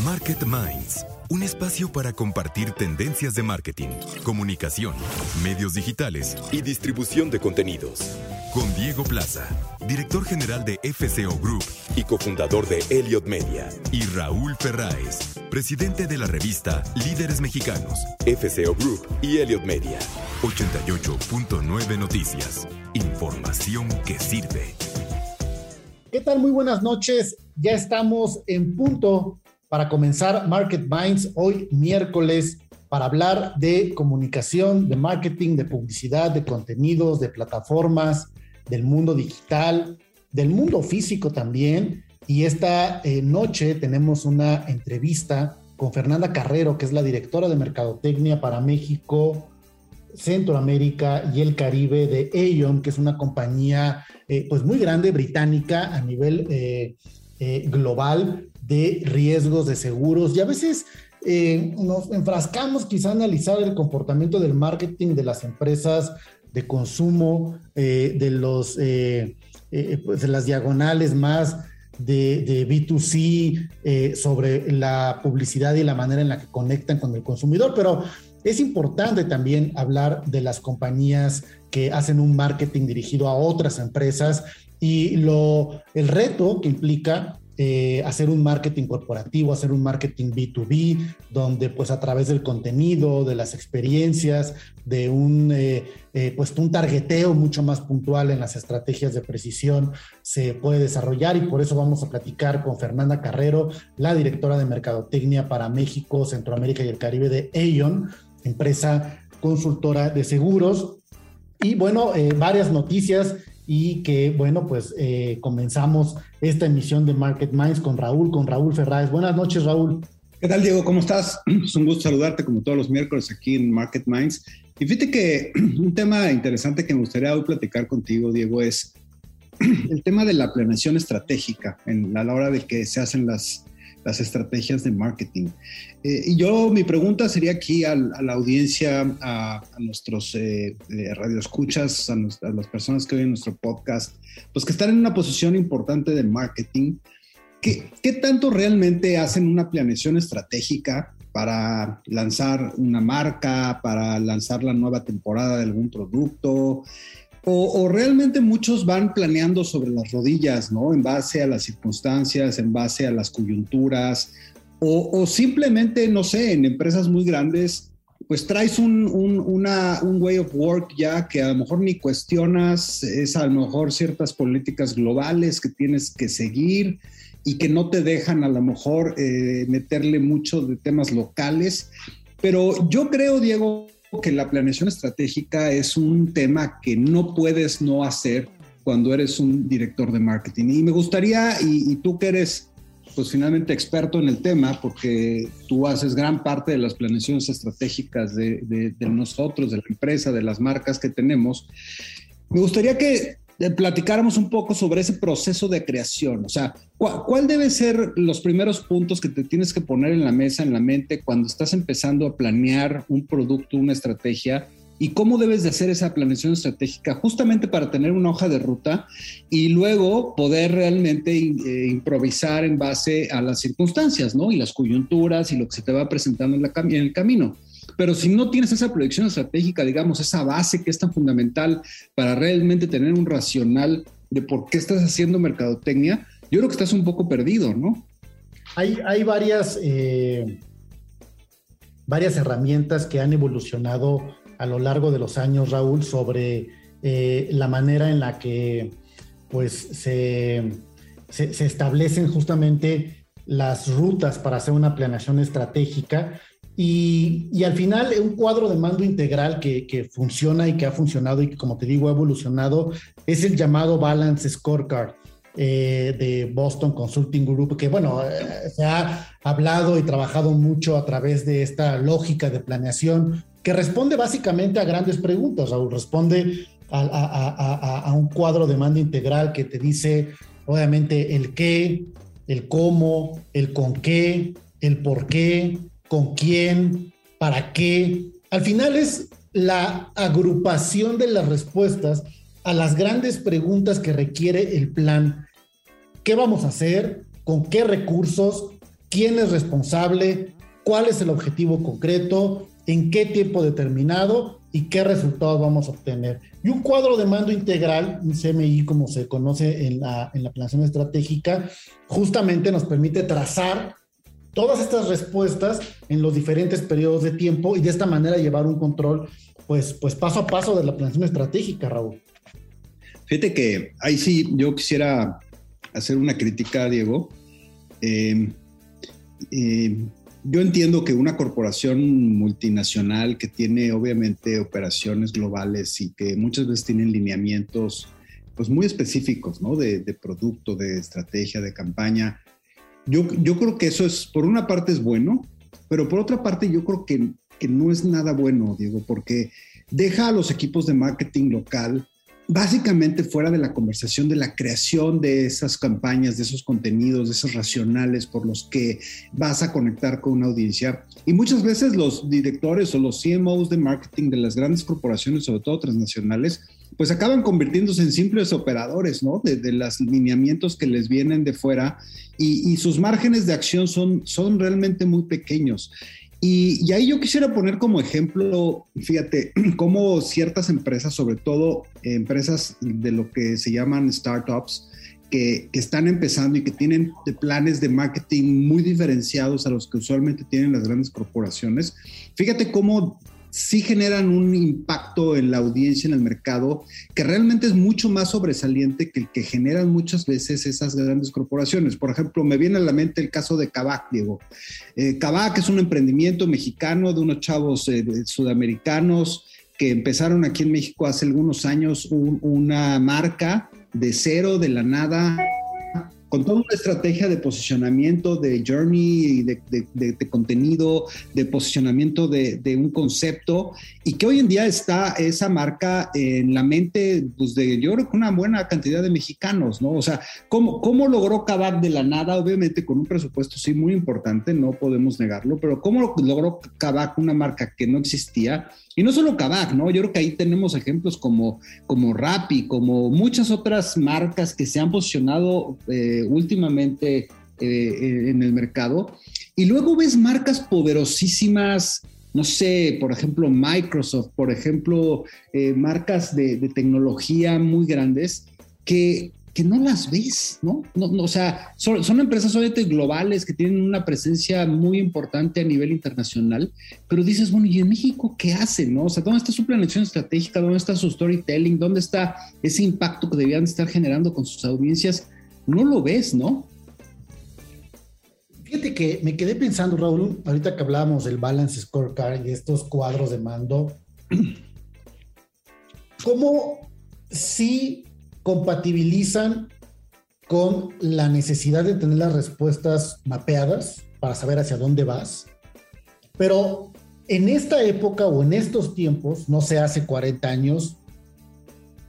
Market Minds, un espacio para compartir tendencias de marketing, comunicación, medios digitales y distribución de contenidos. Con Diego Plaza, director general de FCO Group y cofundador de Elliot Media, y Raúl Ferráez, presidente de la revista Líderes Mexicanos, FCO Group y Elliot Media. 88.9 Noticias. Información que sirve. ¿Qué tal? Muy buenas noches. Ya estamos en punto para comenzar Market Minds hoy miércoles para hablar de comunicación, de marketing, de publicidad, de contenidos, de plataformas, del mundo digital, del mundo físico también. Y esta eh, noche tenemos una entrevista con Fernanda Carrero, que es la directora de Mercadotecnia para México, Centroamérica y el Caribe de Aeon, que es una compañía eh, pues muy grande británica a nivel eh, global de riesgos de seguros. Y a veces eh, nos enfrascamos quizá a analizar el comportamiento del marketing de las empresas de consumo, eh, de, los, eh, pues de las diagonales más de, de B2C sobre la publicidad y la manera en la que conectan con el consumidor, pero es importante también hablar de las compañías que hacen un marketing dirigido a otras empresas y lo, el reto que implica eh, hacer un marketing corporativo, hacer un marketing B2B, donde pues a través del contenido, de las experiencias, de un, eh, eh, pues, un targeteo mucho más puntual en las estrategias de precisión se puede desarrollar y por eso vamos a platicar con Fernanda Carrero, la directora de Mercadotecnia para México, Centroamérica y el Caribe de Aeon, empresa consultora de seguros. Y bueno, varias noticias y que, bueno, pues eh, comenzamos esta emisión de Market Minds con Raúl, con Raúl Ferráez. Buenas noches, Raúl. ¿Qué tal, Diego? ¿Cómo estás? Es un gusto saludarte como todos los miércoles aquí en Market Minds. Y fíjate que un tema interesante que me gustaría hoy platicar contigo, Diego, es el tema de la planeación estratégica en, a la hora de que se hacen las, las estrategias de marketing. Eh, y yo, mi pregunta sería aquí a, la audiencia, a, nuestros eh, eh, radioescuchas, a, a, las personas que oyen nuestro podcast, pues que están en una posición importante de marketing. ¿Qué, ¿Qué tanto realmente hacen una planeación estratégica para lanzar una marca, para lanzar la nueva temporada de algún producto? O, realmente muchos van planeando sobre las rodillas, ¿no? En base a las circunstancias, en base a las coyunturas, o, simplemente, no sé, en empresas muy grandes, pues traes un, un, way of work ya que a lo mejor ni cuestionas, es a lo mejor ciertas políticas globales que tienes que seguir y que no te dejan a lo mejor eh, meterle mucho de temas locales. Pero yo creo, Diego, que la planeación estratégica es un tema que no puedes no hacer cuando eres un director de marketing. Y me gustaría, y, tú que eres pues finalmente experto en el tema, porque tú haces gran parte de las planeaciones estratégicas de, de nosotros, de la empresa, de las marcas que tenemos, me gustaría que platicáramos un poco sobre ese proceso de creación. O sea, ¿cuál debe ser los primeros puntos que te tienes que poner en la mesa, en la mente, cuando estás empezando a planear un producto, una estrategia? ¿Y cómo debes de hacer esa planeación estratégica justamente para tener una hoja de ruta y luego poder realmente eh, improvisar en base a las circunstancias, ¿no? Y las coyunturas y lo que se te va presentando en el camino. Pero si no tienes esa proyección estratégica, digamos, esa base que es tan fundamental para realmente tener un racional de por qué estás haciendo mercadotecnia, yo creo que estás un poco perdido, ¿no? Hay, hay varias, eh, varias herramientas que han evolucionado a lo largo de los años, Raúl, sobre eh, la manera en la que pues, se, se establecen justamente las rutas para hacer una planeación estratégica y, al final, un cuadro de mando integral que, funciona y que ha funcionado y que, como te digo, ha evolucionado, es el llamado Balance Scorecard. eh, de Boston Consulting Group, que bueno, eh, se ha hablado y trabajado mucho a través de esta lógica de planeación que responde básicamente a grandes preguntas, Raúl, responde a, a un cuadro de mando integral que te dice, obviamente, el qué, el cómo, el con qué, el por qué, con quién, para qué. Al final es la agrupación de las respuestas a las grandes preguntas que requiere el plan. ¿Qué vamos a hacer? ¿Con qué recursos? ¿Quién es responsable? ¿Cuál es el objetivo concreto? ¿En qué tiempo determinado? ¿Y qué resultados vamos a obtener? Y un cuadro de mando integral, un CMI como se conoce en la, en la estratégica, justamente nos permite trazar todas estas respuestas en los diferentes periodos de tiempo y de esta manera llevar un control pues, pues paso a paso de la planeación estratégica, Raúl. Fíjate que ahí sí yo quisiera hacer una crítica, Diego. Eh, eh, yo entiendo que una corporación multinacional que tiene obviamente operaciones globales y que muchas veces tienen lineamientos pues muy específicos, ¿no? De, de producto, de estrategia, de campaña. Yo, creo que eso es, por una parte es bueno, pero por otra parte yo creo que, que no es nada bueno, Diego, porque deja a los equipos de marketing local básicamente fuera de la conversación de la creación de esas campañas, de esos contenidos, de esos racionales por los que vas a conectar con una audiencia. Y muchas veces los directores o los CMOs de marketing de las grandes corporaciones, sobre todo transnacionales, pues acaban convirtiéndose en simples operadores, ¿no? De, los lineamientos que les vienen de fuera y, y, sus márgenes de acción son, son realmente muy pequeños. Y, ahí yo quisiera poner como ejemplo, fíjate, cómo ciertas empresas, sobre todo empresas de lo que se llaman startups, que, están empezando y que tienen planes de marketing muy diferenciados a los que usualmente tienen las grandes corporaciones. Fíjate cómo sí generan un impacto en la audiencia, en el mercado, que realmente es mucho más sobresaliente que el que generan muchas veces esas grandes corporaciones. Por ejemplo, me viene a la mente el caso de Kavak, Diego. Eh, Kavak es un emprendimiento mexicano de unos chavos eh, sudamericanos que empezaron aquí en México hace algunos años una marca de cero, de la nada, con toda una estrategia de posicionamiento, de journey, de, de, contenido, de posicionamiento de, un concepto, y que hoy en día está esa marca en la mente, pues de yo creo que una buena cantidad de mexicanos, ¿no? O sea, ¿cómo, cómo logró Kavak de la nada? Obviamente con un presupuesto sí muy importante, no podemos negarlo, pero ¿cómo logró Kavak una marca que no existía? Y no solo Kavak, ¿no? Yo creo que ahí tenemos ejemplos como, como Rappi, como muchas otras marcas que se han posicionado eh, últimamente eh, en el mercado. Y luego ves marcas poderosísimas, no sé, por ejemplo, Microsoft, por ejemplo, eh, marcas de, de, tecnología muy grandes que que no las ves, ¿no? o sea, son, son, empresas obviamente globales que tienen una presencia muy importante a nivel internacional, pero dices, bueno, ¿y en México qué hacen, no? O sea, ¿dónde está su planeación estratégica? ¿Dónde está su storytelling? ¿Dónde está ese impacto que debían estar generando con sus audiencias? No lo ves, ¿no? Fíjate que me quedé pensando, Raúl, ahorita que hablábamos del balance scorecard y estos cuadros de mando, ¿cómo sí compatibilizan con la necesidad de tener las respuestas mapeadas para saber hacia dónde vas. Pero en esta época o en estos tiempos, no sé, hace 40 años,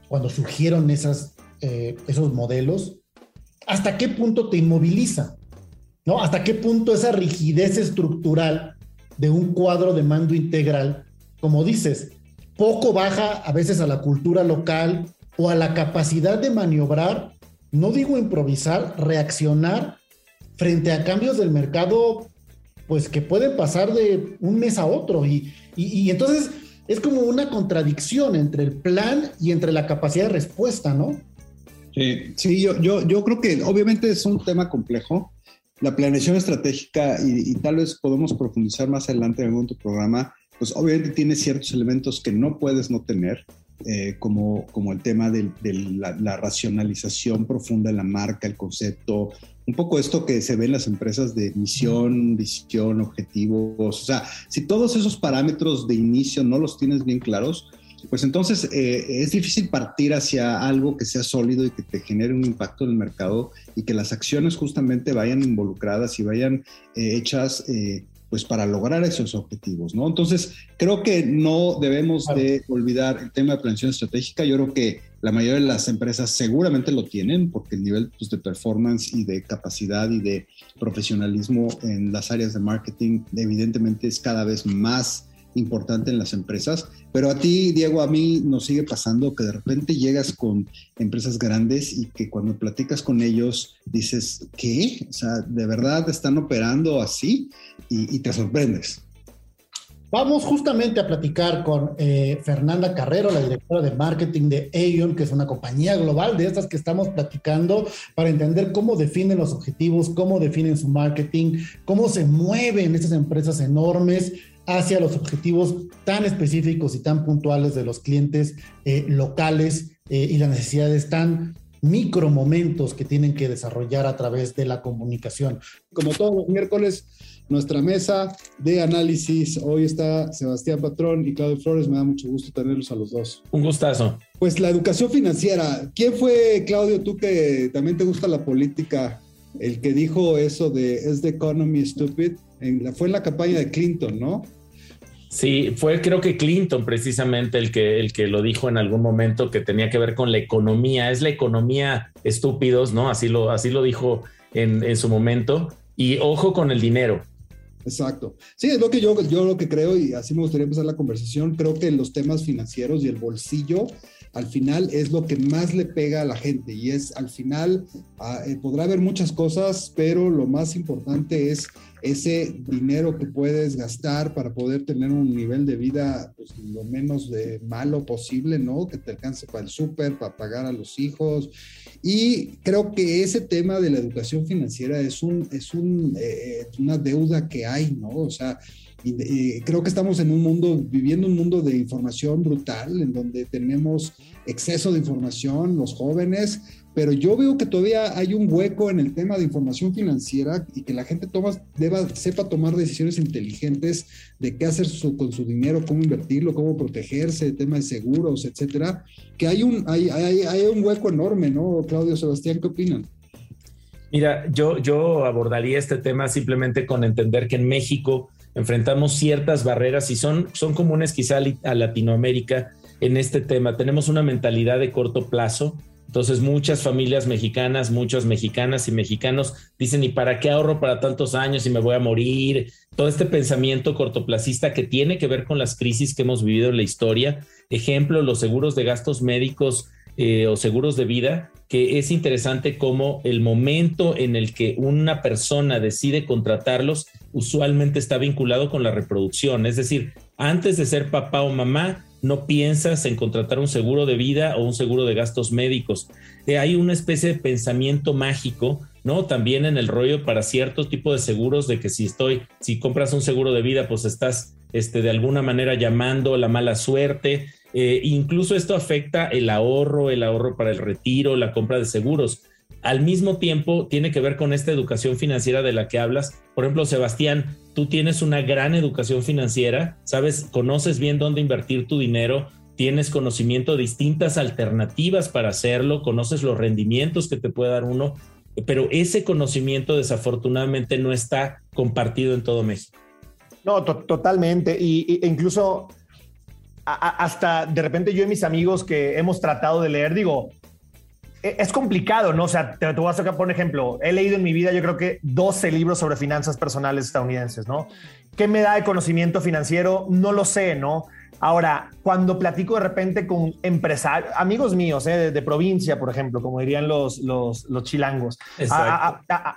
cuando surgieron eh, esos modelos, ¿hasta qué punto te inmoviliza? ¿No? ¿Hasta qué punto esa rigidez estructural de un cuadro de mando integral, como dices, poco baja a veces a la cultura local, o a la capacidad de maniobrar, no digo improvisar, reaccionar frente a cambios del mercado, pues que pueden pasar de un mes a otro. Y, y, entonces es como una contradicción entre el plan y entre la capacidad de respuesta, ¿no? Sí, sí yo, yo, yo creo que obviamente es un tema complejo. La planeación estratégica, y, y tal vez podemos profundizar más adelante en algún otro programa, pues obviamente tiene ciertos elementos que no puedes no tener. Eh, como, como el tema de, la, racionalización profunda de la marca, el concepto, un poco esto que se ve en las empresas de misión, visión, objetivos, o sea, si todos esos parámetros de inicio no los tienes bien claros, pues entonces eh, es difícil partir hacia algo que sea sólido y que te genere un impacto en el mercado y que las acciones justamente vayan involucradas y vayan eh, hechas eh, pues para lograr esos objetivos, ¿no? Entonces, creo que no debemos de olvidar el tema de planeación estratégica. Yo creo que la mayoría de las empresas seguramente lo tienen porque el nivel pues, de performance y de capacidad y de profesionalismo en las áreas de marketing evidentemente es cada vez más importante en las empresas, pero a ti, Diego, a mí nos sigue pasando que de repente llegas con empresas grandes y que cuando platicas con ellos dices, ¿qué? O sea, ¿de verdad están operando así? Y, te sorprendes. Vamos justamente a platicar con eh, Fernanda Carrero, la directora de marketing de Aeon, que es una compañía global de estas que estamos platicando para entender cómo definen los objetivos, cómo definen su marketing, cómo se mueven estas empresas enormes hacia los objetivos tan específicos y tan puntuales de los clientes eh, locales eh, y las necesidades tan micro momentos que tienen que desarrollar a través de la comunicación. Como todos los miércoles, nuestra mesa de análisis. Hoy está Sebastián Patrón y Claudio Flores. Me da mucho gusto tenerlos a los dos. Un gustazo. Pues la educación financiera. ¿Quién fue, Claudio, tú que también te gusta la política, el que dijo eso de ¿Es the economy stupid? Fue en la campaña de Clinton, ¿no? Sí, fue creo que Clinton precisamente el que, el que lo dijo en algún momento que tenía que ver con la economía. Es la economía estúpidos, ¿no? Así lo, así lo dijo en, en su momento. Y ojo con el dinero. Exacto. Sí, es lo que yo, yo lo que creo y así me gustaría empezar la conversación. Creo que los temas financieros y el bolsillo al final es lo que más le pega a la gente y es al final ah, eh, podrá haber muchas cosas, pero lo más importante es ese dinero que puedes gastar para poder tener un nivel de vida pues, lo menos de malo posible, ¿no? Que te alcance para el súper, para pagar a los hijos. Y creo que ese tema de la educación financiera es, un, es un, eh, una deuda que hay, ¿no? O sea, y, creo que estamos en un mundo, viviendo un mundo de información brutal, en donde tenemos exceso de información, los jóvenes, pero yo veo que todavía hay un hueco en el tema de información financiera y que la gente toma, deba, sepa tomar decisiones inteligentes de qué hacer con su dinero, cómo invertirlo, cómo protegerse, tema de seguros, etcétera, que hay un, hay, hay, hay un hueco enorme, ¿no? Claudio Sebastián, ¿qué opinan? Mira, yo, yo abordaría este tema simplemente con entender que en México enfrentamos ciertas barreras y son, son comunes quizá a Latinoamérica en este tema. Tenemos una mentalidad de corto plazo. Entonces muchas familias mexicanas, muchas mexicanas y mexicanos dicen, ¿y para qué ahorro para tantos años y me voy a morir? Todo este pensamiento cortoplacista que tiene que ver con las crisis que hemos vivido en la historia. Ejemplo, los seguros de gastos médicos eh, o seguros de vida, que es interesante cómo el momento en el que una persona decide contratarlos usualmente está vinculado con la reproducción. Es decir, antes de ser papá o mamá, no piensas en contratar un seguro de vida o un seguro de gastos médicos. Eh, hay una especie de pensamiento mágico, ¿no? También en el rollo para cierto tipo de seguros de que si estoy, si compras un seguro de vida, pues estás este, de alguna manera llamando la mala suerte. Eh, incluso esto afecta el ahorro, el ahorro para el retiro, la compra de seguros. Al mismo tiempo, tiene que ver con esta educación financiera de la que hablas. Por ejemplo, Sebastián, tú tienes una gran educación financiera, sabes, conoces bien dónde invertir tu dinero, tienes conocimiento de distintas alternativas para hacerlo, conoces los rendimientos que te puede dar uno, pero ese conocimiento desafortunadamente no está compartido en todo México. No, totalmente. Y, e incluso hasta de repente yo y mis amigos que hemos tratado de leer, digo, e, es complicado, ¿no? O sea, te, voy a sacar por ejemplo, he leído en mi vida yo creo que 12 libros sobre finanzas personales estadounidenses, ¿no? ¿Qué me da de conocimiento financiero? No lo sé, ¿no? Ahora, cuando platico de repente con empresarios, amigos míos ¿eh? de, provincia, por ejemplo, como dirían los, los, los chilangos,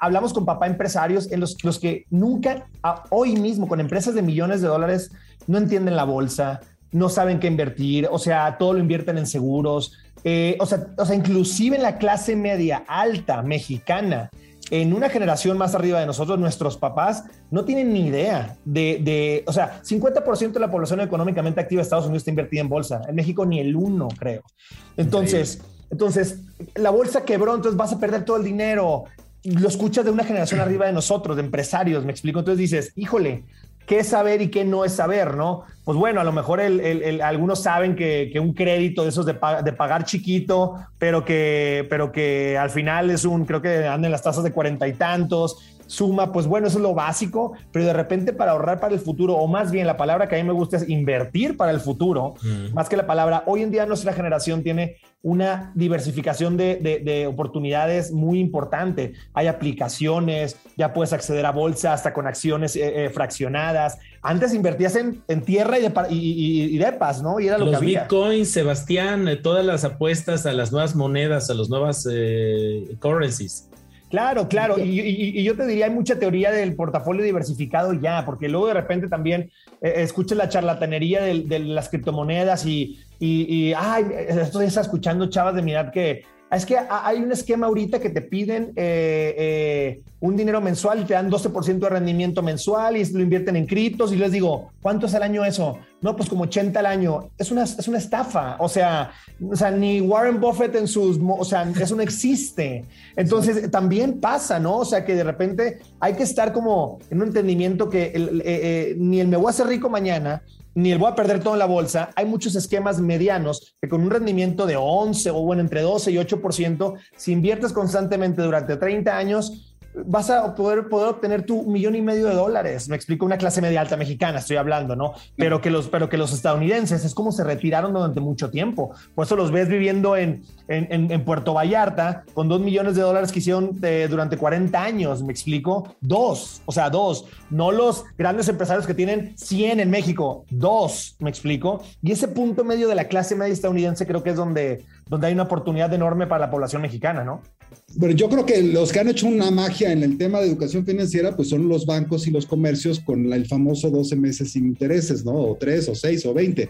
hablamos con papá empresarios en los, los que nunca, hoy mismo, con empresas de millones de dólares, no entienden la bolsa, no saben qué invertir, o sea, todo lo invierten en seguros, eh, o, sea, o sea, inclusive en la clase media alta mexicana, en una generación más arriba de nosotros, nuestros papás no tienen ni idea de, de o sea, 50% de la población económicamente activa de Estados Unidos está invertida en bolsa, en México ni el uno, creo. Entonces, entonces, la bolsa quebró, entonces vas a perder todo el dinero. Lo escuchas de una generación arriba de nosotros, de empresarios, me explico. Entonces dices, híjole, qué es saber y qué no es saber, ¿no? Pues bueno, a lo mejor algunos saben que, un crédito de esos de, pagar chiquito, pero que, pero que al final es un, creo que andan las tasas de cuarenta y tantos, suma, pues bueno, eso es lo básico, pero de repente para ahorrar para el futuro, o más bien la palabra que a mí me gusta es invertir para el futuro, más que la palabra, hoy en día nuestra generación tiene una diversificación de, oportunidades muy importante. Hay aplicaciones, ya puedes acceder a bolsa hasta con acciones eh, eh, fraccionadas. Antes invertías en, tierra y, de, y, depas, ¿no? Y era lo Los que había. bitcoins, Sebastián, eh, todas las apuestas a las nuevas monedas, a las nuevas currencies. Claro, claro. Y, yo te diría, hay mucha teoría del portafolio diversificado ya, porque luego de repente también eh, escuchas la charlatanería de, las criptomonedas y, y, ay, estoy escuchando chavas de mi edad que es que hay un esquema ahorita que te piden eh, eh, un dinero mensual y te dan 12% de rendimiento mensual y lo invierten en criptos y les digo, ¿cuánto es al año eso? No, pues como 80 al año. Es una, es una estafa. O sea, o sea, ni Warren Buffett en sus, o sea, eso no existe. Entonces también pasa, ¿no? O sea, que de repente hay que estar como en un entendimiento que eh, ni el me voy a hacer rico mañana, ni el voy a perder todo en la bolsa. Hay muchos esquemas medianos que con un rendimiento de 11 o bueno, entre 12 y 8%, si inviertes constantemente durante 30 años, vas a poder, poder obtener tu millón y medio de dólares. Me explico, una clase media alta mexicana, estoy hablando, ¿no? Pero que los, pero que los estadounidenses es como se retiraron durante mucho tiempo. Por eso los ves viviendo en, en, en Puerto Vallarta con dos millones de dólares que hicieron eh, durante 40 años, me explico. Dos, o sea, dos. No los grandes empresarios que tienen 100 en México, dos, me explico. Y ese punto medio de la clase media estadounidense creo que es donde, donde hay una oportunidad enorme para la población mexicana, ¿no? Pero yo creo que los que han hecho una magia en el tema de educación financiera, pues son los bancos y los comercios con el famoso 12 meses sin intereses, ¿no? O 3 o 6 o 20.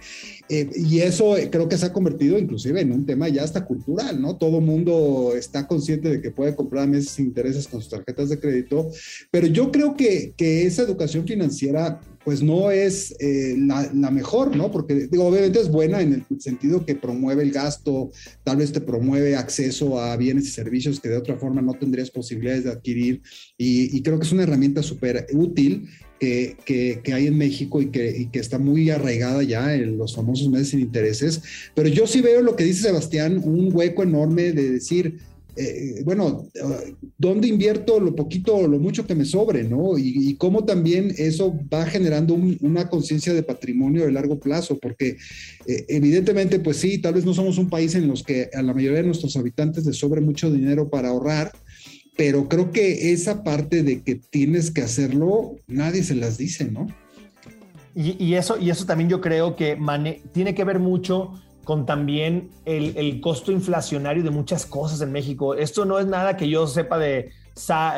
Eh, y eso creo que se ha convertido inclusive en un tema ya hasta cultural, ¿no? Todo mundo está consciente de que puede comprar meses sin intereses con sus tarjetas de crédito, pero yo creo que, que esa educación financiera pues no es eh, la, mejor, ¿no? Porque digo, obviamente es buena en el sentido que promueve el gasto, tal vez te promueve acceso a bienes y servicios que de otra forma no tendrías posibilidades de adquirir y, creo que es una herramienta súper útil que, que, hay en México y que, que, está muy arraigada ya en los famosos meses sin intereses. Pero yo sí veo lo que dice Sebastián, un hueco enorme de decir, eh, bueno, ¿dónde invierto lo poquito o lo mucho que me sobre, no? Y, cómo también eso va generando una conciencia de patrimonio de largo plazo, porque eh, evidentemente, pues sí, tal vez no somos un país en los que a la mayoría de nuestros habitantes les sobre mucho dinero para ahorrar, pero creo que esa parte de que tienes que hacerlo, nadie se las dice, ¿no? Y, eso, y eso también yo creo que tiene que ver mucho con también el, costo inflacionario de muchas cosas en México. Esto no es nada que yo sepa de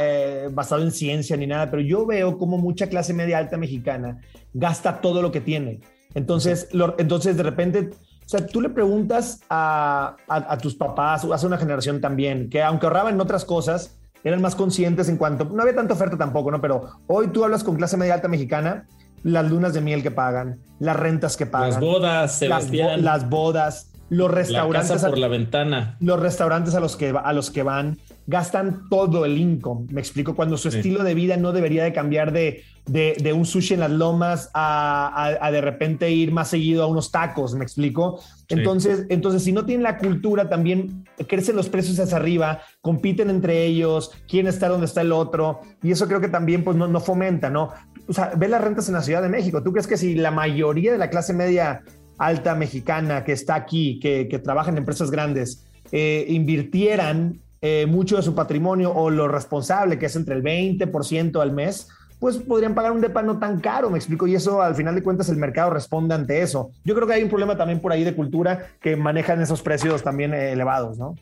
eh, basado en ciencia ni nada, pero yo veo como mucha clase media alta mexicana gasta todo lo que tiene. Entonces, entonces de repente, o sea, tú le preguntas a, tus papás, o hace una generación también, que aunque ahorraban en otras cosas, eran más conscientes en cuanto, no había tanta oferta tampoco, ¿no? Pero hoy tú hablas con clase media alta mexicana las lunas de miel que pagan, las rentas que pagan. Las bodas, Sebastián. Las, bodas, los restaurantes. por la ventana. Los restaurantes a los que, a los que van gastan todo el income. Me explico, cuando su estilo de vida no debería de cambiar de, de, un sushi en las lomas a, de repente ir más seguido a unos tacos, me explico. Entonces, entonces, si no tienen la cultura, también crecen los precios hacia arriba, compiten entre ellos, quién está donde está el otro, y eso creo que también pues, no, no fomenta, ¿no? O sea, ve las rentas en la Ciudad de México. ¿Tú crees que si la mayoría de la clase media alta mexicana que está aquí, que, trabaja en empresas grandes, eh, invirtieran eh, mucho de su patrimonio o lo responsable, que es entre el 20% al mes, pues podrían pagar un depa no tan caro, me explico, y eso al final de cuentas el mercado responde ante eso. Yo creo que hay un problema también por ahí de cultura que manejan esos precios también eh, elevados, ¿no?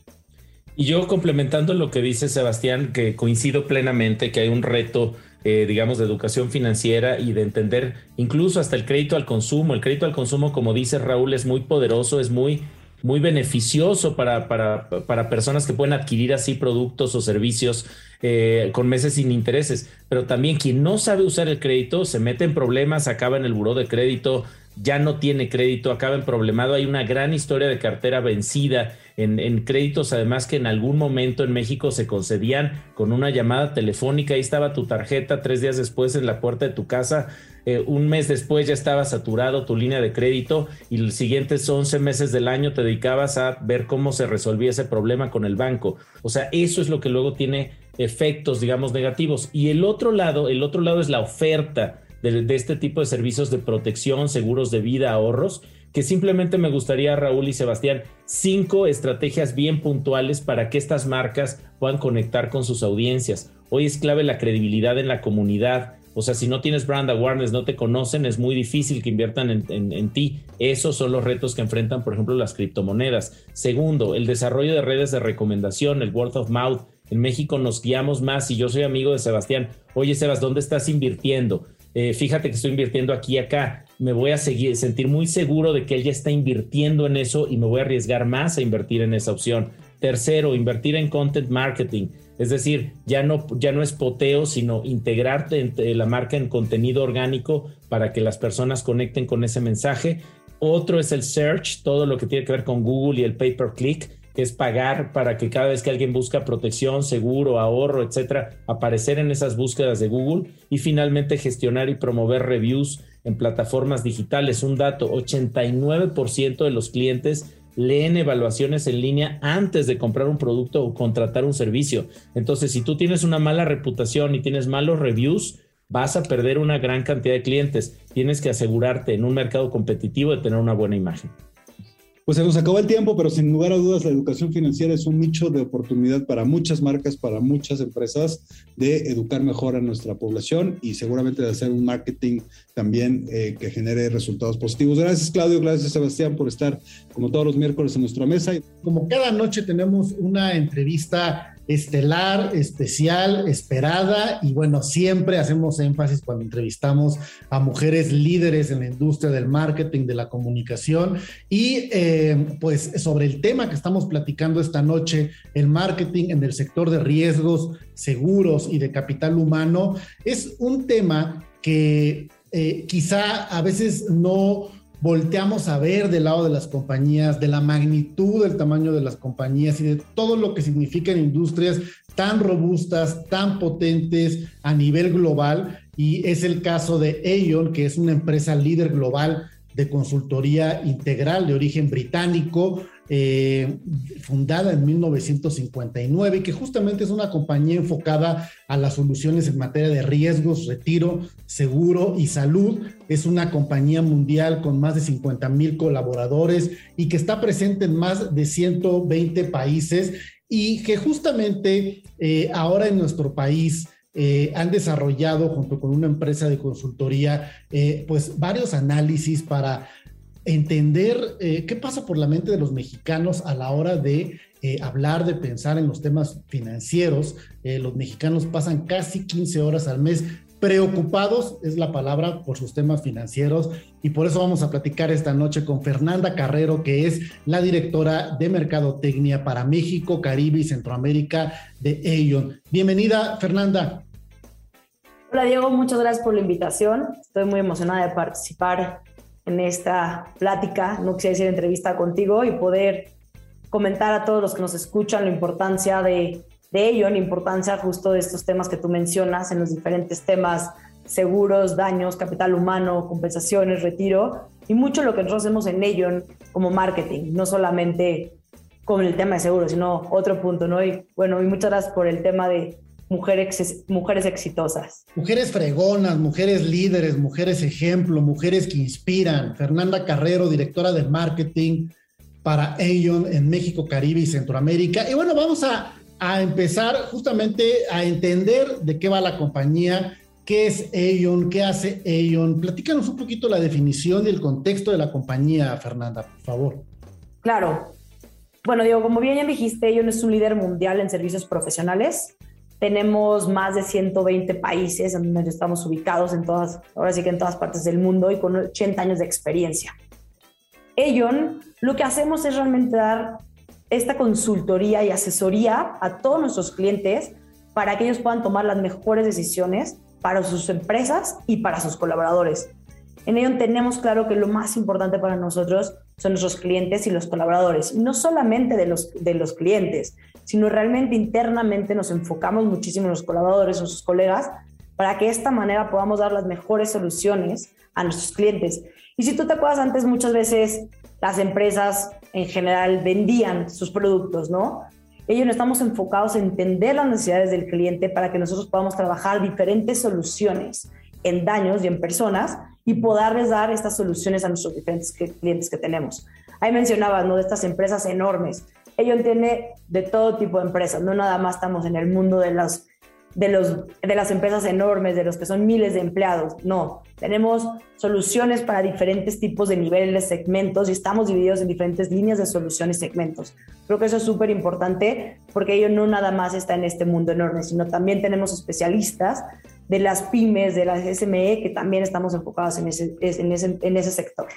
Y yo complementando lo que dice Sebastián, que coincido plenamente que hay un reto eh, digamos, de educación financiera y de entender incluso hasta el crédito al consumo. El crédito al consumo, como dice Raúl, es muy poderoso, es muy, muy beneficioso para, para, para personas que pueden adquirir así productos o servicios eh, con meses sin intereses. Pero también quien no sabe usar el crédito se mete en problemas, acaba en el buró de crédito, ya no tiene crédito, acaba en problemado. Hay una gran historia de cartera vencida en, créditos, además que en algún momento en México se concedían con una llamada telefónica. Ahí estaba tu tarjeta tres días después en la puerta de tu casa. Eh, un mes después ya estaba saturado tu línea de crédito y los siguientes 11 meses del año te dedicabas a ver cómo se resolvía ese problema con el banco. O sea, eso es lo que luego tiene efectos, digamos, negativos. Y el otro lado, el otro lado es la oferta de, este tipo de servicios de protección, seguros de vida, ahorros, que simplemente me gustaría, Raúl y Sebastián, cinco estrategias bien puntuales para que estas marcas puedan conectar con sus audiencias. Hoy es clave la credibilidad en la comunidad. O sea, si no tienes brand awareness, no te conocen, es muy difícil que inviertan en, en, ti. Esos son los retos que enfrentan, por ejemplo, las criptomonedas. Segundo, el desarrollo de redes de recomendación, el word of mouth. En México nos guiamos más y yo soy amigo de Sebastián. Oye, Sebas, ¿dónde estás invirtiendo? Eh, fíjate que estoy invirtiendo aquí y acá, me voy a seguir, sentir muy seguro de que él ya está invirtiendo en eso y me voy a arriesgar más a invertir en esa opción. Tercero, invertir en content marketing. Es decir, ya no, ya no es poteo, sino integrarte la marca en contenido orgánico para que las personas conecten con ese mensaje. Otro es el search, todo lo que tiene que ver con Google y el pay per click que es pagar para que cada vez que alguien busca protección, seguro, ahorro, etcétera, aparecer en esas búsquedas de Google y finalmente gestionar y promover reviews en plataformas digitales. Un dato, 89% de los clientes leen evaluaciones en línea antes de comprar un producto o contratar un servicio. Entonces, si tú tienes una mala reputación y tienes malos reviews, vas a perder una gran cantidad de clientes. Tienes que asegurarte en un mercado competitivo de tener una buena imagen. Pues se nos acabó el tiempo, pero sin lugar a dudas la educación financiera es un nicho de oportunidad para muchas marcas, para muchas empresas de educar mejor a nuestra población y seguramente de hacer un marketing también eh, que genere resultados positivos. Gracias Claudio, gracias Sebastián por estar como todos los miércoles en nuestra mesa. Como cada noche tenemos una entrevista estelar, especial, esperada. Y bueno, siempre hacemos énfasis cuando entrevistamos a mujeres líderes en la industria del marketing, de la comunicación. Y eh, pues sobre el tema que estamos platicando esta noche, el marketing en el sector de riesgos, seguros y de capital humano, es un tema que eh, quizá a veces no volteamos a ver del lado de las compañías, de la magnitud del tamaño de las compañías y de todo lo que significan industrias tan robustas, tan potentes a nivel global. Y es el caso de Aon, que es una empresa líder global de consultoría integral de origen británico, eh, fundada en 1959 y que justamente es una compañía enfocada a las soluciones en materia de riesgos, retiro, seguro y salud. Es una compañía mundial con más de 50 mil colaboradores y que está presente en más de 120 países y que justamente eh, ahora en nuestro país eh, han desarrollado junto con una empresa de consultoría pues varios análisis para entender eh, qué pasa por la mente de los mexicanos a la hora de eh, hablar, de pensar en los temas financieros. Eh, los mexicanos pasan casi 15 horas al mes preocupados, es la palabra, por sus temas financieros. Y por eso vamos a platicar esta noche con Fernanda Carrero, que es la directora de Mercadotecnia para México, Caribe y Centroamérica de Aon. Bienvenida, Fernanda. Hola Diego, muchas gracias por la invitación. Estoy muy emocionada de participar en esta plática, no quisiera decir entrevista contigo y poder comentar a todos los que nos escuchan la importancia de, de ello, la importancia justo de estos temas que tú mencionas en los diferentes temas seguros, daños, capital humano, compensaciones, retiro y mucho lo que nosotros hacemos en ello como marketing, no solamente con el tema de seguros, sino otro punto, ¿no? Y bueno, y muchas gracias por el tema de mujeres, mujeres exitosas. Mujeres fregonas, mujeres líderes, mujeres ejemplo, mujeres que inspiran. Fernanda Carrero, directora de marketing para Aon en México, Caribe y Centroamérica. Y bueno, vamos a, a empezar justamente a entender de qué va la compañía, qué es Aon, qué hace Aon. Platícanos un poquito la definición y el contexto de la compañía, Fernanda, por favor. Claro. Bueno, digo, como bien ya dijiste, Aon es un líder mundial en servicios profesionales. Tenemos más de 120 países en donde estamos ubicados en todas, ahora sí que en todas partes del mundo y con 80 años de experiencia. Aon, lo que hacemos es realmente dar esta consultoría y asesoría a todos nuestros clientes para que ellos puedan tomar las mejores decisiones para sus empresas y para sus colaboradores. En ello tenemos claro que lo más importante para nosotros son nuestros clientes y los colaboradores. Y no solamente de los, de los clientes, sino realmente internamente nos enfocamos muchísimo en los colaboradores, en sus colegas, para que de esta manera podamos dar las mejores soluciones a nuestros clientes. Y si tú te acuerdas antes, muchas veces las empresas en general vendían sus productos, ¿no? Ellos no estamos enfocados en entender las necesidades del cliente para que nosotros podamos trabajar diferentes soluciones en daños y en personas y poderles dar estas soluciones a nuestros diferentes clientes que tenemos. Ahí mencionabas, ¿no? De estas empresas enormes. Ellos tiene de todo tipo de empresas, no nada más estamos en el mundo de las, de, los, de las empresas enormes, de los que son miles de empleados, no. Tenemos soluciones para diferentes tipos de niveles, segmentos y estamos divididos en diferentes líneas de soluciones, segmentos. Creo que eso es súper importante porque ellos no nada más está en este mundo enorme, sino también tenemos especialistas de las pymes, de las SME, que también estamos enfocados en ese, en ese, en ese sector.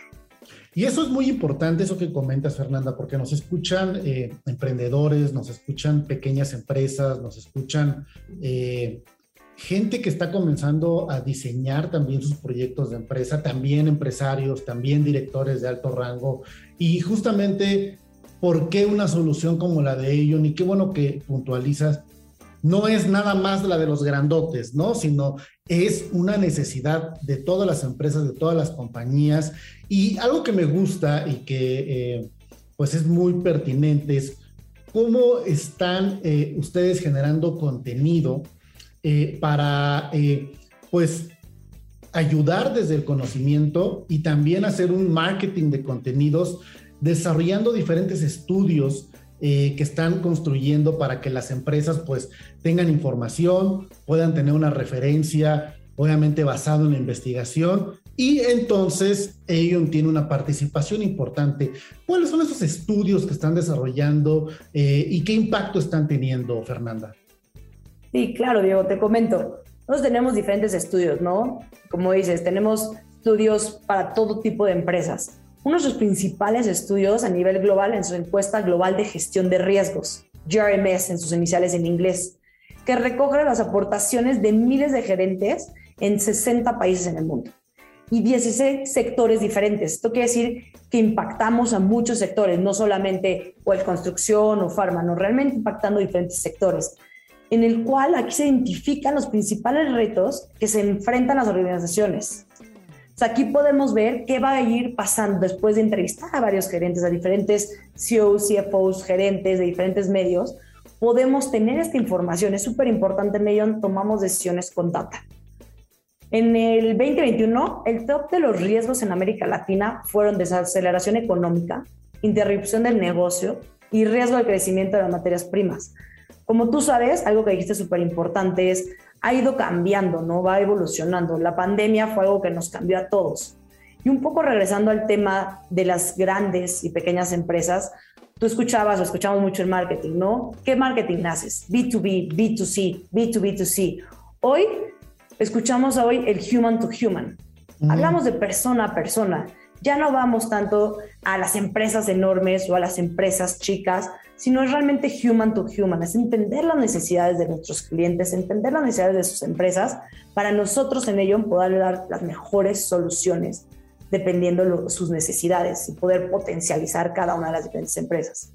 Y eso es muy importante, eso que comentas, Fernanda, porque nos escuchan eh, emprendedores, nos escuchan pequeñas empresas, nos escuchan eh, gente que está comenzando a diseñar también sus proyectos de empresa, también empresarios, también directores de alto rango. Y justamente, ¿por qué una solución como la de ellos? Y qué bueno que puntualizas no es nada más la de los grandotes, ¿no? Sino es una necesidad de todas las empresas, de todas las compañías. Y algo que me gusta y que eh, pues es muy pertinente es cómo están eh, ustedes generando contenido eh, para pues ayudar desde el conocimiento y también hacer un marketing de contenidos desarrollando diferentes estudios eh, que están construyendo para que las empresas pues tengan información, puedan tener una referencia, obviamente basado en la investigación, y entonces ellos tiene una participación importante. ¿Cuáles son esos estudios que están desarrollando eh, y qué impacto están teniendo, Fernanda? Sí, claro, Diego, te comento. Nosotros tenemos diferentes estudios, ¿no? Como dices, tenemos estudios para todo tipo de empresas uno de sus principales estudios a nivel global en su encuesta global de gestión de riesgos, GRMS en sus iniciales en inglés, que recoge las aportaciones de miles de gerentes en 60 países en el mundo y 16 sectores diferentes. Esto quiere decir que impactamos a muchos sectores, no solamente o el construcción o farma, no, realmente impactando diferentes sectores, en el cual aquí se identifican los principales retos que se enfrentan las organizaciones aquí podemos ver qué va a ir pasando después de entrevistar a varios gerentes, a diferentes CEOs, CFOs, gerentes de diferentes medios. Podemos tener esta información. Es súper importante en ello, tomamos decisiones con data. En el 2021, el top de los riesgos en América Latina fueron desaceleración económica, interrupción del negocio y riesgo de crecimiento de las materias primas. Como tú sabes, algo que dijiste súper importante es ha ido cambiando, ¿no? Va evolucionando. La pandemia fue algo que nos cambió a todos. Y un poco regresando al tema de las grandes y pequeñas empresas, tú escuchabas o escuchamos mucho el marketing, ¿no? ¿Qué marketing haces? B2B, B2C, B2B2C. Hoy escuchamos hoy el human to human. Hablamos de persona a persona. Ya no vamos tanto a las empresas enormes o a las empresas chicas, sino es realmente human to human, es entender las necesidades de nuestros clientes, entender las necesidades de sus empresas, para nosotros en ello poder dar las mejores soluciones dependiendo de sus necesidades y poder potencializar cada una de las diferentes empresas.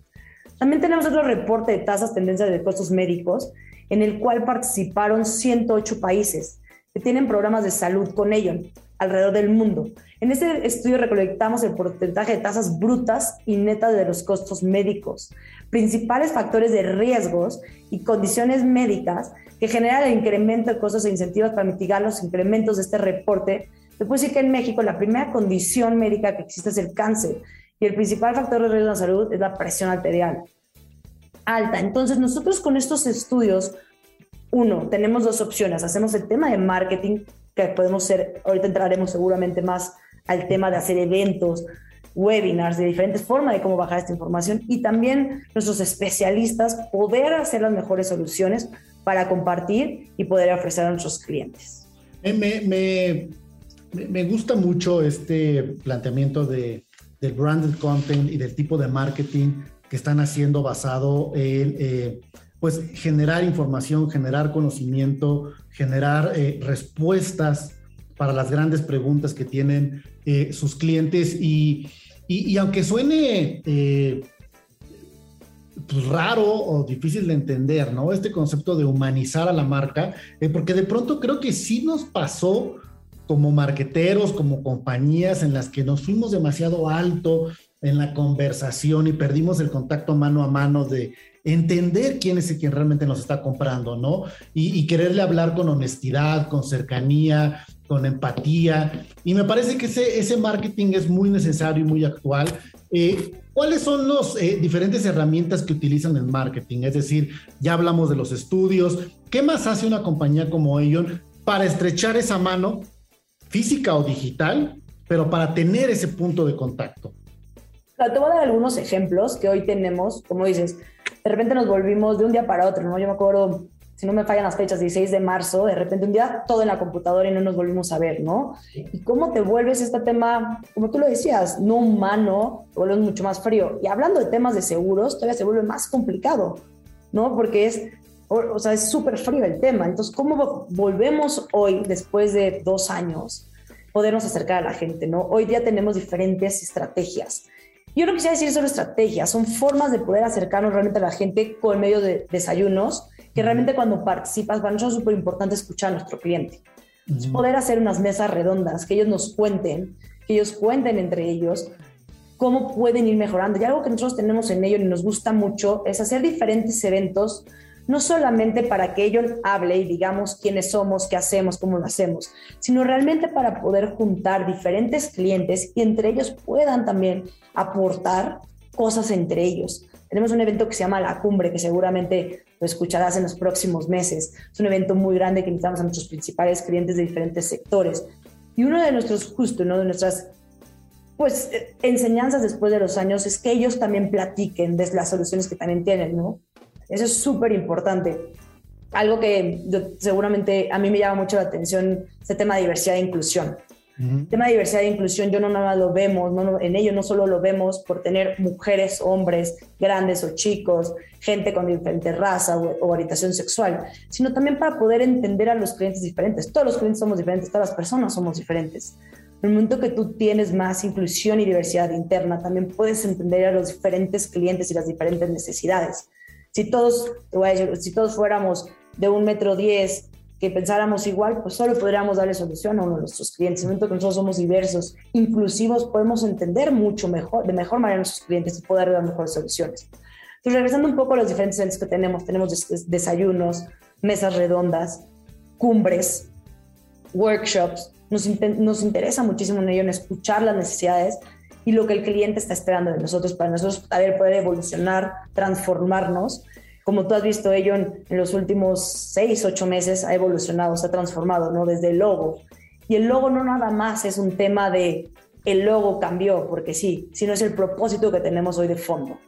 También tenemos otro reporte de tasas, tendencias de costos médicos, en el cual participaron 108 países que tienen programas de salud con ello alrededor del mundo. En este estudio recolectamos el porcentaje de tasas brutas y netas de los costos médicos, principales factores de riesgos y condiciones médicas que generan el incremento de costos e incentivos para mitigar los incrementos de este reporte. Se puede decir que en México la primera condición médica que existe es el cáncer y el principal factor de riesgo de la salud es la presión arterial alta. Entonces nosotros con estos estudios, uno, tenemos dos opciones. Hacemos el tema de marketing, que podemos ser, ahorita entraremos seguramente más al tema de hacer eventos, webinars, de diferentes formas de cómo bajar esta información y también nuestros especialistas poder hacer las mejores soluciones para compartir y poder ofrecer a nuestros clientes. Me, me, me gusta mucho este planteamiento de, del branded content y del tipo de marketing que están haciendo basado en eh, pues generar información, generar conocimiento, generar eh, respuestas para las grandes preguntas que tienen eh, sus clientes y, y, aunque suene eh, pues, raro o difícil de entender, ¿no? Este concepto de humanizar a la marca, porque de pronto creo que sí nos pasó como marqueteros, como compañías en las que nos fuimos demasiado alto en la conversación y perdimos el contacto mano a mano de entender quién es el quien realmente nos está comprando, ¿no? Y, quererle hablar con honestidad, con cercanía, con empatía. Y me parece que ese, ese marketing es muy necesario y muy actual. Eh, ¿Cuáles son las eh, diferentes herramientas que utilizan en marketing? Es decir, ya hablamos de los estudios. ¿Qué más hace una compañía como Aon para estrechar esa mano física o digital, pero para tener ese punto de contacto? Te voy a dar algunos ejemplos que hoy tenemos, como dices, de repente nos volvimos de un día para otro, ¿no? Yo me acuerdo, si no me fallan las fechas, 16 de marzo, de repente un día todo en la computadora y no nos volvimos a ver, ¿no? Y cómo te vuelves este tema, como tú lo decías, no humano, te vuelves mucho más frío. Y hablando de temas de seguros, todavía se vuelve más complicado, ¿no? Porque es, o, sea, es súper frío el tema. Entonces, ¿cómo volvemos hoy, después de dos años, podernos acercar a la gente, ¿no? Hoy día tenemos diferentes estrategias yo no quisiera decir solo estrategias, son formas de poder acercarnos realmente a la gente con medio de desayunos, que realmente cuando participas, para nosotros es súper importante escuchar a nuestro cliente. Poder hacer unas mesas redondas, que ellos nos cuenten, que ellos cuenten entre ellos cómo pueden ir mejorando. Y algo que nosotros tenemos en ello y nos gusta mucho es hacer diferentes eventos no solamente para que ellos hable y digamos quiénes somos, qué hacemos, cómo lo hacemos, sino realmente para poder juntar diferentes clientes y entre ellos puedan también aportar cosas entre ellos. Tenemos un evento que se llama La Cumbre, que seguramente lo escucharás en los próximos meses. Es un evento muy grande que invitamos a nuestros principales clientes de diferentes sectores. Y uno de nuestros, justo, uno de nuestras pues enseñanzas después de los años es que ellos también platiquen de las soluciones que también tienen, ¿no? Eso es súper importante. Algo que seguramente a mí me llama mucho la atención es el tema de diversidad e inclusión. El tema de diversidad e inclusión, yo no nada más lo vemos, en ello no solo lo vemos por tener mujeres, hombres, grandes o chicos, gente con diferente raza o, o, orientación sexual, sino también para poder entender a los clientes diferentes. Todos los clientes somos diferentes, todas las personas somos diferentes. En el momento que tú tienes más inclusión y diversidad interna, también puedes entender a los diferentes clientes y las diferentes necesidades. Si todos, si todos fuéramos de un metro diez, que pensáramos igual, pues solo podríamos darle solución a uno de nuestros clientes. En el momento que nosotros somos diversos, inclusivos, podemos entender mucho mejor, de mejor manera a nuestros clientes y poder dar mejores soluciones. Entonces, regresando un poco a los diferentes eventos que tenemos, tenemos desayunos, mesas redondas, cumbres, workshops. Nos, nos interesa muchísimo en ello en escuchar las necesidades y lo que el cliente está esperando de nosotros para nosotros poder, poder evolucionar, transformarnos. Como tú has visto, ello en, los últimos seis, ocho meses ha evolucionado, se ha transformado, ¿no? Desde el logo. Y el logo no nada más es un tema de el logo cambió, porque sí, sino es el propósito que tenemos hoy de fondo.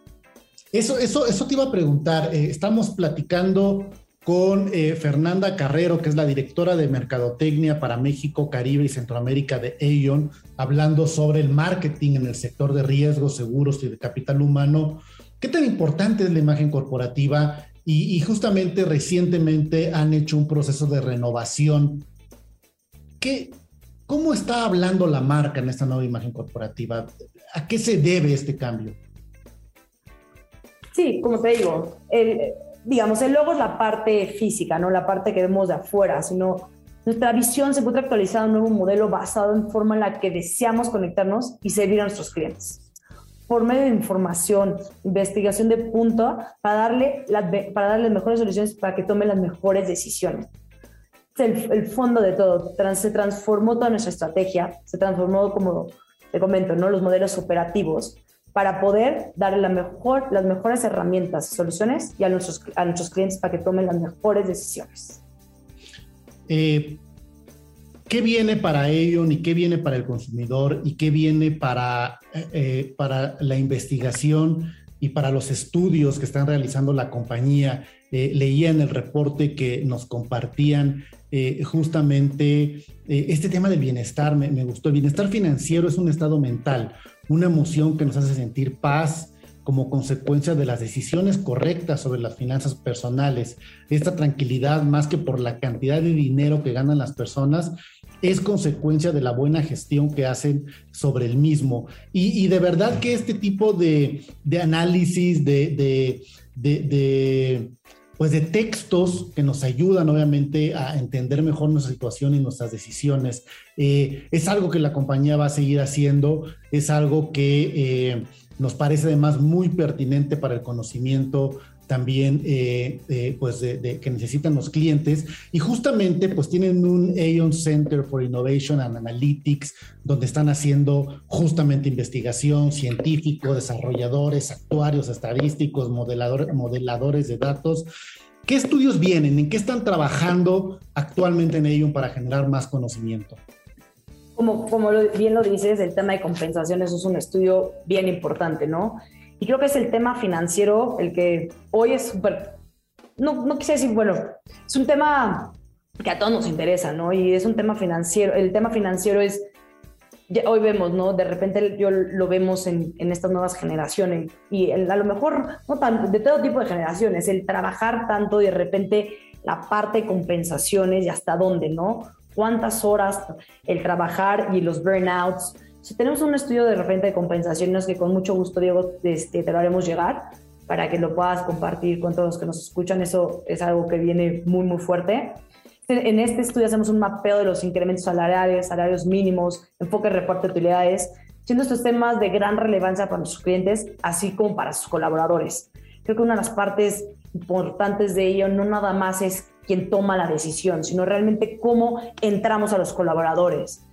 Eso, eso, eso te iba a preguntar. Eh, estamos platicando con eh, Fernanda Carrero, que es la directora de Mercadotecnia para México, Caribe y Centroamérica de Aon, hablando sobre el marketing en el sector de riesgos, seguros y de capital humano. ¿Qué tan importante es la imagen corporativa? Y, justamente recientemente han hecho un proceso de renovación. ¿Qué, ¿Cómo está hablando la marca en esta nueva imagen corporativa? ¿A qué se debe este cambio? Sí, como te digo, el, digamos, el logo es la parte física, no la parte que vemos de afuera, sino nuestra visión se puede actualizar a un nuevo modelo basado en forma en la que deseamos conectarnos y servir a nuestros clientes. Por medio de información, investigación de punto, para darle, las, para darle mejores soluciones para que tomen las mejores decisiones. Es el, fondo de todo. se transformó toda nuestra estrategia, se transformó, como te comento, ¿no? los modelos operativos para poder la mejor, las mejores herramientas y soluciones y a nuestros, a nuestros clientes para que tomen las mejores decisiones. Eh, ¿Qué viene para ello y qué viene para el consumidor y qué viene para, eh, para la investigación y para los estudios que están realizando la compañía? Eh, leía en el reporte que nos compartían justamente este tema del bienestar, me, me, gustó. El bienestar financiero es un estado mental, una emoción que nos hace sentir paz, como consecuencia de las decisiones correctas sobre las finanzas personales. Esta tranquilidad, más que por la cantidad de dinero que ganan las personas, es consecuencia de la buena gestión que hacen sobre el mismo. Y, de verdad que este tipo de, análisis, de, pues de textos que nos ayudan obviamente a entender mejor nuestra situación y nuestras decisiones, eh, es algo que la compañía va a seguir haciendo, es algo que eh, nos parece además muy pertinente para el conocimiento también eh, eh, pues de, que necesitan los clientes y justamente pues tienen un Aon Center for Innovation and Analytics donde están haciendo justamente investigación científico, desarrolladores, actuarios, estadísticos, modeladores, de datos. ¿Qué estudios vienen? ¿En qué están trabajando actualmente en Aon para generar más conocimiento? Como, como bien lo dices, el tema de compensaciones es un estudio bien importante, ¿no? Y creo que es el tema financiero el que hoy es súper, no, no quise decir, bueno, es un tema que a todos nos interesa, ¿no? Y es un tema financiero, el tema financiero es, hoy vemos, ¿no? De repente yo lo vemos en, en estas nuevas generaciones y a lo mejor, no tan, de todo tipo de generaciones, el trabajar tanto y de repente la parte de compensaciones y hasta dónde, ¿no? Cuántas horas el trabajar y los burnouts, si tenemos un estudio de repente de compensaciones que con mucho gusto, Diego, este, te lo haremos llegar para que lo puedas compartir con todos los que nos escuchan. Eso es algo que viene muy, muy fuerte. En este estudio hacemos un mapeo de los incrementos salariales, salarios mínimos, enfoque reporte de utilidades, siendo estos temas de gran relevancia para nuestros clientes, así como para sus colaboradores. Creo que una de las partes importantes de ello no nada más es quien toma la decisión, sino realmente cómo entramos a los colaboradores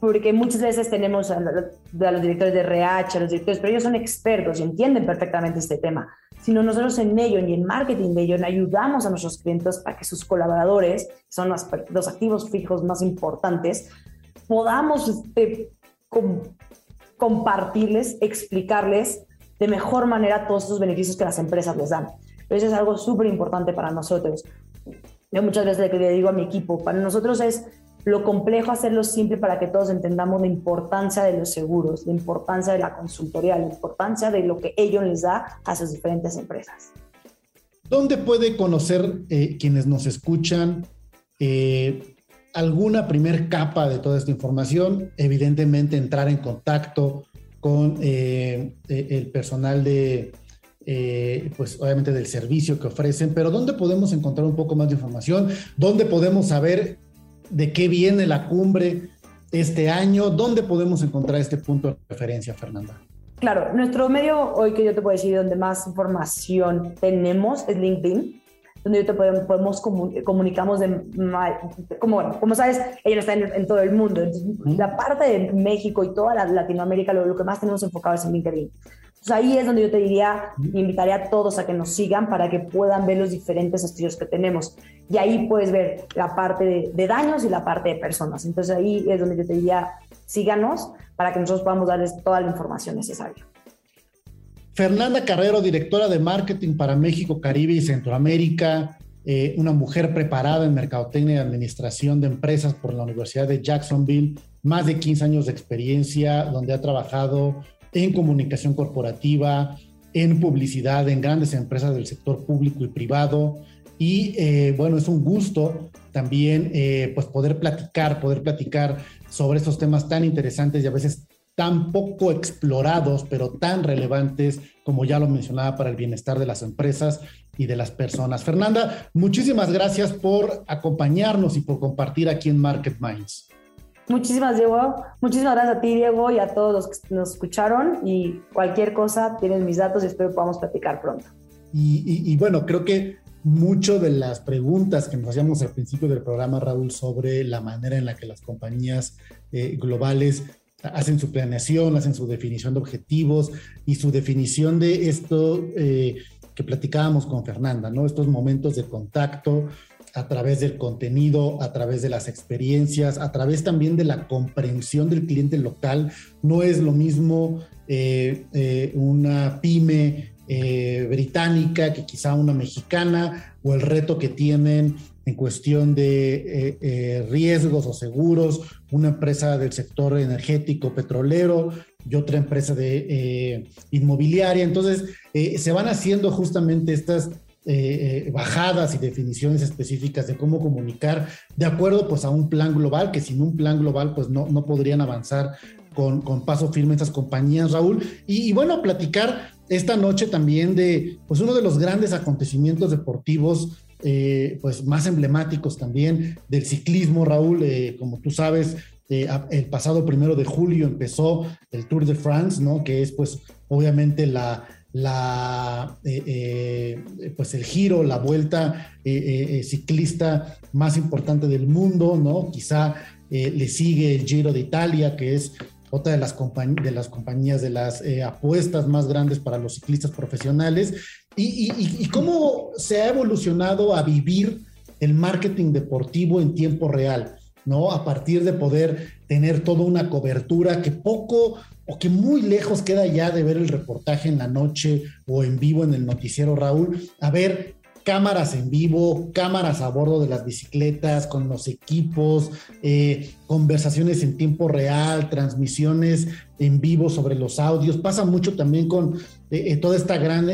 porque muchas veces tenemos a, los directores de RH, a los directores, pero ellos son expertos y entienden perfectamente este tema. Sino nosotros en ello y en marketing de ello ayudamos a nuestros clientes para que sus colaboradores, que son los, los activos fijos más importantes, podamos este, compartirles, explicarles de mejor manera todos esos beneficios que las empresas les dan. Eso es algo súper importante para nosotros. Yo muchas veces le digo a mi equipo, para nosotros es lo complejo hacerlo simple para que todos entendamos la importancia de los seguros, la importancia de la consultoría, la importancia de lo que ellos les da a sus diferentes empresas. ¿Dónde puede conocer eh, quienes nos escuchan eh, alguna primer capa de toda esta información? Evidentemente entrar en contacto con eh, el personal de, pues obviamente del servicio que ofrecen, pero ¿dónde podemos encontrar un poco más de información? ¿Dónde podemos saber de qué viene la cumbre este año. ¿Dónde podemos encontrar este punto de referencia, Fernanda? Claro, nuestro medio hoy que yo te puedo decir donde más información tenemos es LinkedIn, donde yo te podemos, comunicamos de, como, como sabes, ella está en, todo el mundo. la parte de México y toda la Latinoamérica, lo, lo, que más tenemos enfocado es en LinkedIn. Entonces ahí es donde yo te diría, invitaría a todos a que nos sigan para que puedan ver los diferentes estudios que tenemos. Y ahí puedes ver la parte de, daños y la parte de personas. Entonces ahí es donde yo te diría, síganos para que nosotros podamos darles toda la información necesaria. Fernanda Carrero, directora de marketing para México, Caribe y Centroamérica, eh, una mujer preparada en mercadotecnia y administración de empresas por la Universidad de Jacksonville, más de 15 años de experiencia, donde ha trabajado en comunicación corporativa, en publicidad, en grandes empresas del sector público y privado. Y eh, bueno, es un gusto también eh, pues poder platicar, poder platicar sobre estos temas tan interesantes y a veces tan poco explorados, pero tan relevantes, como ya lo mencionaba, para el bienestar de las empresas y de las personas. Fernanda, muchísimas gracias por acompañarnos y por compartir aquí en Market Minds. Muchísimas, Diego. Muchísimas gracias a ti, Diego, y a todos los que nos escucharon. Y cualquier cosa, tienen mis datos y espero que podamos platicar pronto. Y, bueno, creo que mucho de las preguntas que nos hacíamos al principio del programa, Raúl, sobre la manera en la que las compañías eh, globales hacen su planeación, hacen su definición de objetivos y su definición de esto eh, que platicábamos con Fernanda, ¿no? Estos momentos de contacto, a través del contenido, a través de las experiencias, a través también de la comprensión del cliente local. No es lo mismo eh, eh, una pyme eh, británica que quizá una mexicana o el reto que tienen en cuestión de riesgos o seguros, una empresa del sector energético petrolero y otra empresa de inmobiliaria. Entonces, se van haciendo justamente estas eh, bajadas y definiciones específicas de cómo comunicar de acuerdo pues a un plan global, que sin un plan global pues no, no podrían avanzar con, con paso firme estas compañías, Raúl. Y, bueno, platicar esta noche también de pues uno de los grandes acontecimientos deportivos eh, pues más emblemáticos también del ciclismo, Raúl, eh, como tú sabes, eh, el pasado primero de julio empezó el Tour de France, ¿no? Que es pues obviamente la, la pues el giro, la vuelta ciclista más importante del mundo, ¿no? Quizá le sigue el Giro de Italia, que es otra de las, compañías de las apuestas más grandes para los ciclistas profesionales. Y, cómo se ha evolucionado a vivir el marketing deportivo en tiempo real, ¿no? A partir de poder tener toda una cobertura que poco o que muy lejos queda ya de ver el reportaje en la noche o en vivo en el noticiero Raúl, a ver cámaras en vivo, cámaras a bordo de las bicicletas, con los equipos, eh, conversaciones en tiempo real, transmisiones en vivo sobre los audios. Pasa mucho también con eh, eh, toda esta gran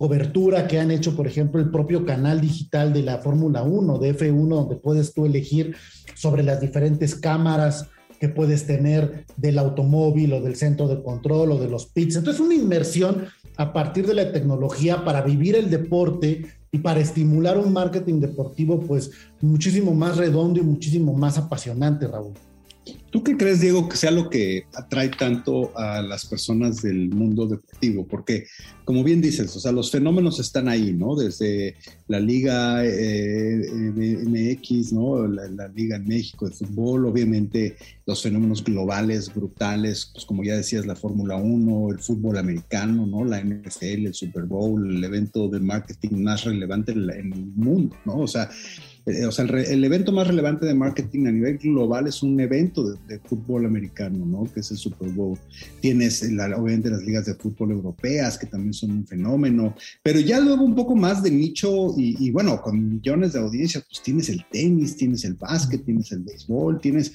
cobertura que han hecho, por ejemplo, el propio canal digital de la Fórmula 1, de F1, donde puedes tú elegir sobre las diferentes cámaras que puedes tener del automóvil o del centro de control o de los pits. Entonces, una inmersión a partir de la tecnología para vivir el deporte y para estimular un marketing deportivo pues muchísimo más redondo y muchísimo más apasionante, Raúl. ¿Tú qué crees, Diego, que sea lo que atrae tanto a las personas del mundo deportivo? Porque, como bien dices, o sea, los fenómenos están ahí, ¿no? Desde la Liga eh, MX, ¿no? La, Liga en México de fútbol, obviamente los fenómenos globales, brutales, pues como ya decías, la Fórmula 1, el fútbol americano, ¿no? La NFL, el Super Bowl, el evento de marketing más relevante en el mundo, ¿no? O sea, eh, o sea, el, evento más relevante de marketing a nivel global es un evento de, fútbol americano, ¿no? Que es el Super Bowl. Tienes, obviamente, las ligas de fútbol europeas, que también son un fenómeno, pero ya luego un poco más de nicho y, bueno, con millones de audiencias, pues tienes el tenis, tienes el básquet, tienes el béisbol, tienes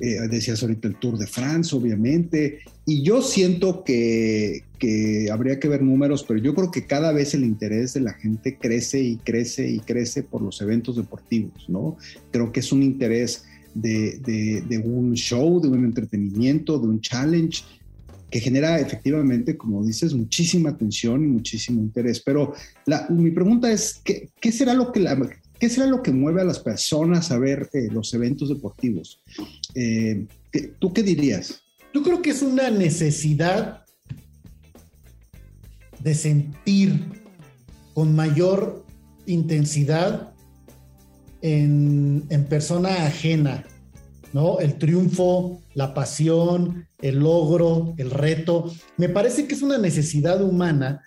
eh, decías ahorita el Tour de France, obviamente, y yo siento que, que, habría que ver números, pero yo creo que cada vez el interés de la gente crece y crece y crece por los eventos deportivos, ¿no? Creo que es un interés de, de, de un show, de un entretenimiento, de un challenge que genera efectivamente, como dices, muchísima atención y muchísimo interés. Pero la, mi pregunta es, ¿qué, ¿qué, será lo que la, ¿Qué será lo que mueve a las personas a ver eh, los eventos deportivos? Eh, ¿Tú qué dirías? Yo creo que es una necesidad de sentir con mayor intensidad en, en, persona ajena, ¿no? El triunfo, la pasión, el logro, el reto. Me parece que es una necesidad humana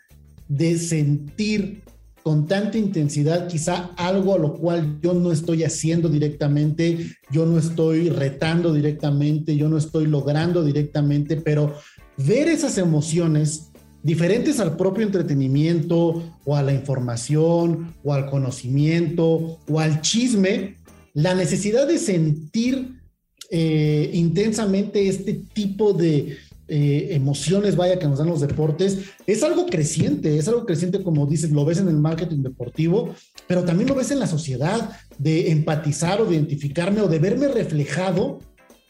de sentir con tanta intensidad, quizá algo a lo cual yo no estoy haciendo directamente, yo no estoy retando directamente, yo no estoy logrando directamente, pero ver esas emociones diferentes al propio entretenimiento o a la información o al conocimiento o al chisme, la necesidad de sentir eh, intensamente este tipo de, eh, emociones, vaya, que nos dan los deportes, es algo creciente, es algo creciente, como dices, lo ves en el marketing deportivo, pero también lo ves en la sociedad, de empatizar o de identificarme o de verme reflejado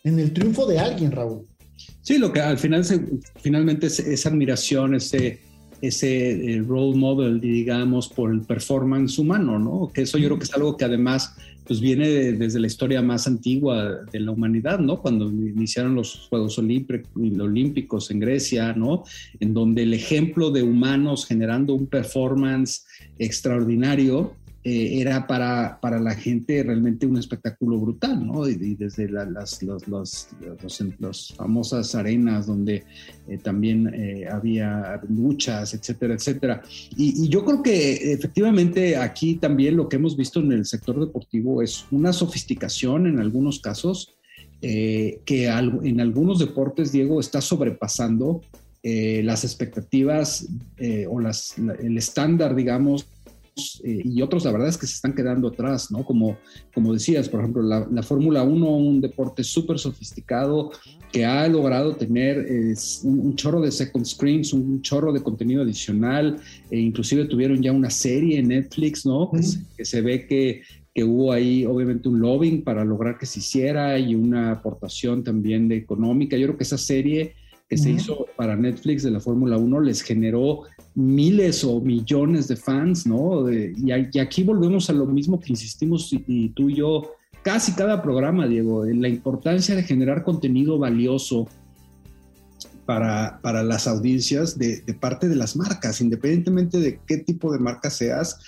en el triunfo de alguien, Raúl. Sí, lo que al final, finalmente es esa admiración, ese ese eh, role model, digamos, por el performance humano, ¿no? Que eso yo creo que es algo que además pues viene desde la historia más antigua de la humanidad, ¿no? Cuando iniciaron los Juegos Olímpicos en Grecia, ¿no? En donde el ejemplo de humanos generando un performance extraordinario eh, era para, para, la gente realmente un espectáculo brutal, ¿no? Y, desde las los, famosas arenas donde eh, también eh, había luchas, etcétera, etcétera. Y, yo creo que efectivamente aquí también lo que hemos visto en el sector deportivo es una sofisticación en algunos casos que en algunos deportes, Diego, está sobrepasando las expectativas o las, el estándar, digamos, eh, y otros la verdad es que se están quedando atrás, ¿no? Como, como decías, por ejemplo, la, la Fórmula 1, un deporte súper sofisticado que ha logrado tener un, un, chorro de second screens, un chorro de contenido adicional, e inclusive tuvieron ya una serie en Netflix, ¿no? que, se, que se ve que que hubo ahí obviamente un lobbying para lograr que se hiciera y una aportación también de económica. Yo creo que esa serie que se hizo para Netflix de la Fórmula 1 les generó miles o millones de fans, ¿no? De, y, aquí volvemos a lo mismo que insistimos y, tú y yo casi cada programa, Diego, en la importancia de generar contenido valioso para, para las audiencias de, de, parte de las marcas, independientemente de qué tipo de marca seas.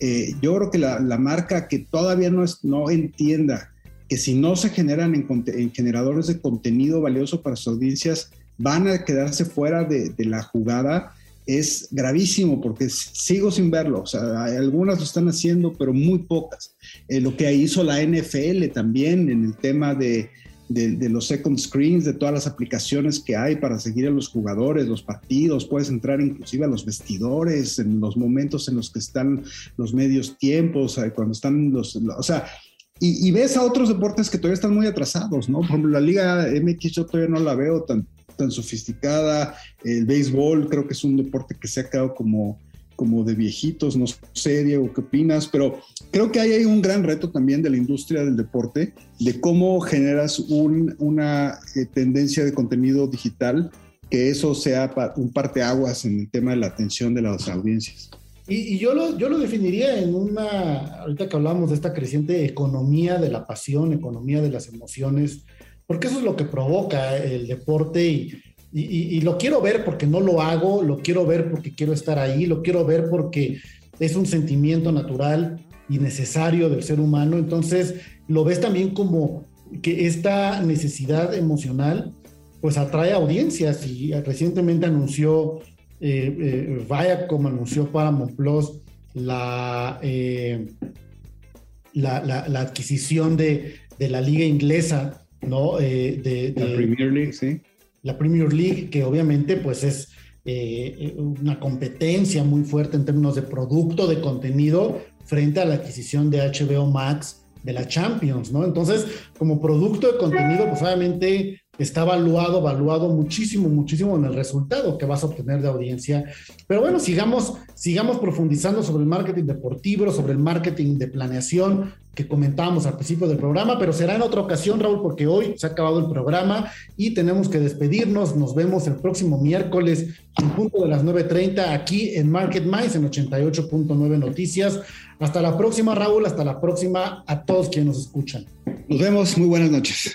Eh, yo creo que la, la, marca que todavía no, es, no entienda que si no se generan en, en generadores de contenido valioso para sus audiencias, van a quedarse fuera de, la jugada es gravísimo porque sigo sin verlo. O sea, algunas lo están haciendo, pero muy pocas. Eh, lo que hizo la NFL también en el tema de, de, los second screens, de todas las aplicaciones que hay para seguir a los jugadores, los partidos, puedes entrar inclusive a los vestidores, en los momentos en los que están los medios tiempos, eh, cuando están los, o sea, y, y, ves a otros deportes que todavía están muy atrasados, ¿no? Por ejemplo, la Liga MX yo todavía no la veo tan, tan sofisticada. El béisbol creo que es un deporte que se ha quedado como, como de viejitos, no sé, Diego, qué opinas, pero creo que hay un gran reto también de la industria del deporte, de cómo generas un, una eh, tendencia de contenido digital, que eso sea un parteaguas en el tema de la atención de las audiencias. Y, y, yo, lo, yo lo definiría en una, ahorita que hablamos de esta creciente economía de la pasión, economía de las emociones, porque eso es lo que provoca el deporte y, y, lo quiero ver porque no lo hago, lo quiero ver porque quiero estar ahí, lo quiero ver porque es un sentimiento natural y necesario del ser humano. Entonces, lo ves también como que esta necesidad emocional pues atrae audiencias y recientemente anunció eh, eh, vaya como anunció Paramount Plus la, eh, la, la, adquisición de, de, la liga inglesa ¿no? Eh, de, la Premier League, sí. La Premier League, que obviamente pues es eh, una competencia muy fuerte en términos de producto, de contenido, frente a la adquisición de HBO Max de la Champions, ¿no? Entonces, como producto de contenido, pues obviamente está evaluado, evaluado muchísimo, muchísimo en el resultado que vas a obtener de audiencia. Pero bueno, sigamos, sigamos profundizando sobre el marketing deportivo, sobre el marketing de planeación que comentábamos al principio del programa, pero será en otra ocasión, Raúl, porque hoy se ha acabado el programa y tenemos que despedirnos. Nos vemos el próximo miércoles en punto de las 9.30 aquí en Market Minds en 88.9 Noticias. Hasta la próxima, Raúl, hasta la próxima a todos quienes nos escuchan. Nos vemos, muy buenas noches.